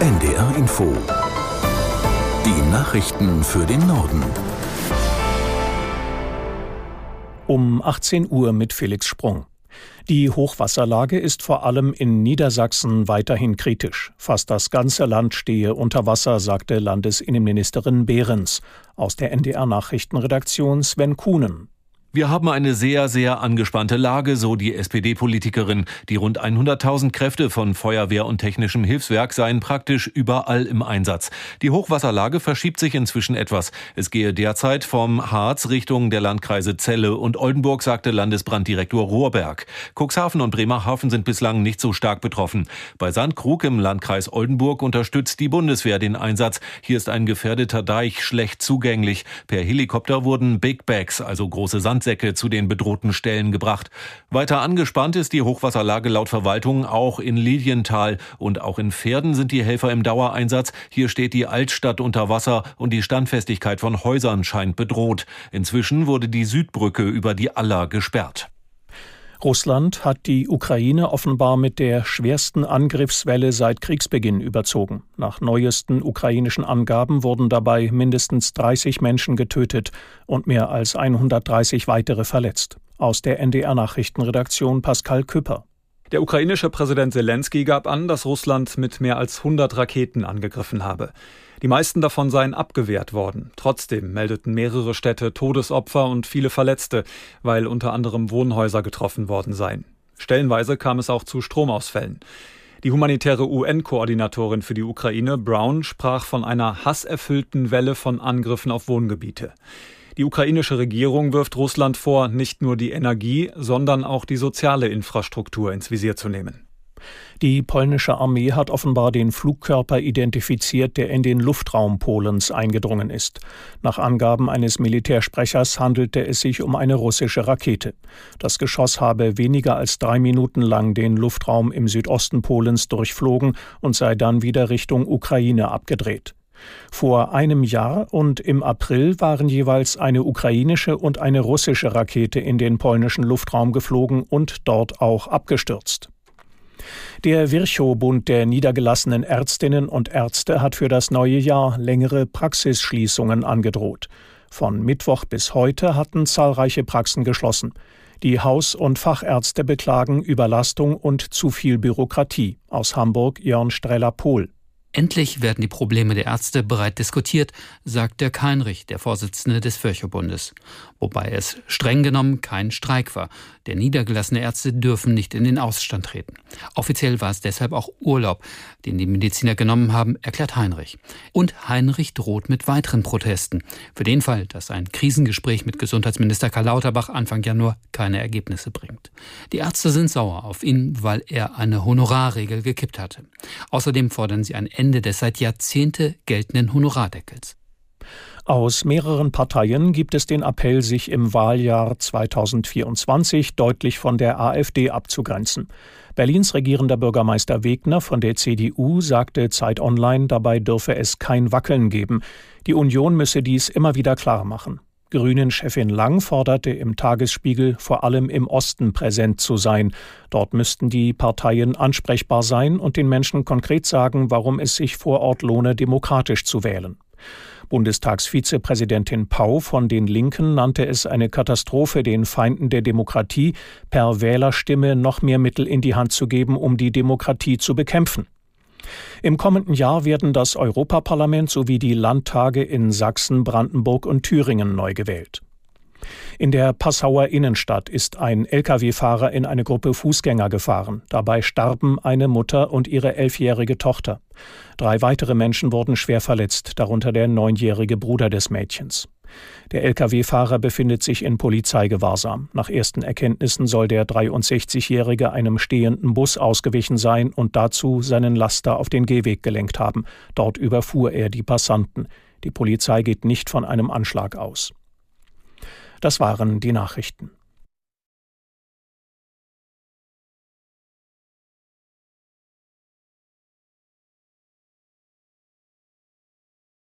NDR Info. Die Nachrichten für den Norden. Um 18 Uhr mit Felix Sprung. Die Hochwasserlage ist vor allem in Niedersachsen weiterhin kritisch. Fast das ganze Land stehe unter Wasser, sagte Landesinnenministerin Behrens. Aus der NDR Nachrichtenredaktion Sven Kuhnen. Wir haben eine sehr, sehr angespannte Lage, so die SPD-Politikerin. Die rund 100.000 Kräfte von Feuerwehr und technischem Hilfswerk seien praktisch überall im Einsatz. Die Hochwasserlage verschiebt sich inzwischen etwas. Es gehe derzeit vom Harz Richtung der Landkreise Celle und Oldenburg, sagte Landesbranddirektor Rohrberg. Cuxhaven und Bremerhaven sind bislang nicht so stark betroffen. Bei Sandkrug im Landkreis Oldenburg unterstützt die Bundeswehr den Einsatz. Hier ist ein gefährdeter Deich schlecht zugänglich. Per Helikopter wurden Big Bags, also große Sand Sandsäcke zu den bedrohten Stellen gebracht. Weiter angespannt ist die Hochwasserlage laut Verwaltung auch in Lilienthal und auch in Pferden sind die Helfer im Dauereinsatz. Hier steht die Altstadt unter Wasser und die Standfestigkeit von Häusern scheint bedroht. Inzwischen wurde die Südbrücke über die Aller gesperrt. Russland hat die Ukraine offenbar mit der schwersten Angriffswelle seit Kriegsbeginn überzogen. Nach neuesten ukrainischen Angaben wurden dabei mindestens 30 Menschen getötet und mehr als 130 weitere verletzt. Aus der NDR Nachrichtenredaktion Pascal Küpper. Der ukrainische Präsident Zelensky gab an, dass Russland mit mehr als 100 Raketen angegriffen habe. Die meisten davon seien abgewehrt worden. Trotzdem meldeten mehrere Städte Todesopfer und viele Verletzte, weil unter anderem Wohnhäuser getroffen worden seien. Stellenweise kam es auch zu Stromausfällen. Die humanitäre UN-Koordinatorin für die Ukraine, Brown, sprach von einer hasserfüllten Welle von Angriffen auf Wohngebiete. Die ukrainische Regierung wirft Russland vor, nicht nur die Energie, sondern auch die soziale Infrastruktur ins Visier zu nehmen. Die polnische Armee hat offenbar den Flugkörper identifiziert, der in den Luftraum Polens eingedrungen ist. Nach Angaben eines Militärsprechers handelte es sich um eine russische Rakete. Das Geschoss habe weniger als drei Minuten lang den Luftraum im Südosten Polens durchflogen und sei dann wieder Richtung Ukraine abgedreht. Vor einem Jahr und im April waren jeweils eine ukrainische und eine russische Rakete in den polnischen Luftraum geflogen und dort auch abgestürzt. Der Virchow-Bund der niedergelassenen Ärztinnen und Ärzte hat für das neue Jahr längere Praxisschließungen angedroht. Von Mittwoch bis heute hatten zahlreiche Praxen geschlossen. Die Haus- und Fachärzte beklagen Überlastung und zu viel Bürokratie. Aus Hamburg Jörn Streller-Pohl. Endlich werden die Probleme der Ärzte breit diskutiert, sagt der Keinrich, der Vorsitzende des Virchow-Bundes. Wobei es streng genommen kein Streik war. Der niedergelassene Ärzte dürfen nicht in den Ausstand treten. Offiziell war es deshalb auch Urlaub, den die Mediziner genommen haben, erklärt Heinrich. Und Heinrich droht mit weiteren Protesten. Für den Fall, dass ein Krisengespräch mit Gesundheitsminister Karl Lauterbach Anfang Januar keine Ergebnisse bringt. Die Ärzte sind sauer auf ihn, weil er eine Honorarregel gekippt hatte. Außerdem fordern sie ein Ende des seit Jahrzehnte geltenden Honorardeckels. Aus mehreren Parteien gibt es den Appell, sich im Wahljahr 2024 deutlich von der AfD abzugrenzen. Berlins regierender Bürgermeister Wegner von der CDU sagte Zeit Online, dabei dürfe es kein Wackeln geben. Die Union müsse dies immer wieder klar machen. Grünen-Chefin Lang forderte im Tagesspiegel, vor allem im Osten präsent zu sein. Dort müssten die Parteien ansprechbar sein und den Menschen konkret sagen, warum es sich vor Ort lohne, demokratisch zu wählen. Bundestagsvizepräsidentin Pau von den Linken nannte es eine Katastrophe, den Feinden der Demokratie per Wählerstimme noch mehr Mittel in die Hand zu geben, um die Demokratie zu bekämpfen. Im kommenden Jahr werden das Europaparlament sowie die Landtage in Sachsen, Brandenburg und Thüringen neu gewählt. In der Passauer Innenstadt ist ein Lkw-Fahrer in eine Gruppe Fußgänger gefahren. Dabei starben eine Mutter und ihre elfjährige Tochter. Drei weitere Menschen wurden schwer verletzt, darunter der neunjährige Bruder des Mädchens. Der Lkw-Fahrer befindet sich in Polizeigewahrsam. Nach ersten Erkenntnissen soll der 63-Jährige einem stehenden Bus ausgewichen sein und dazu seinen Laster auf den Gehweg gelenkt haben. Dort überfuhr er die Passanten. Die Polizei geht nicht von einem Anschlag aus. Das waren die Nachrichten.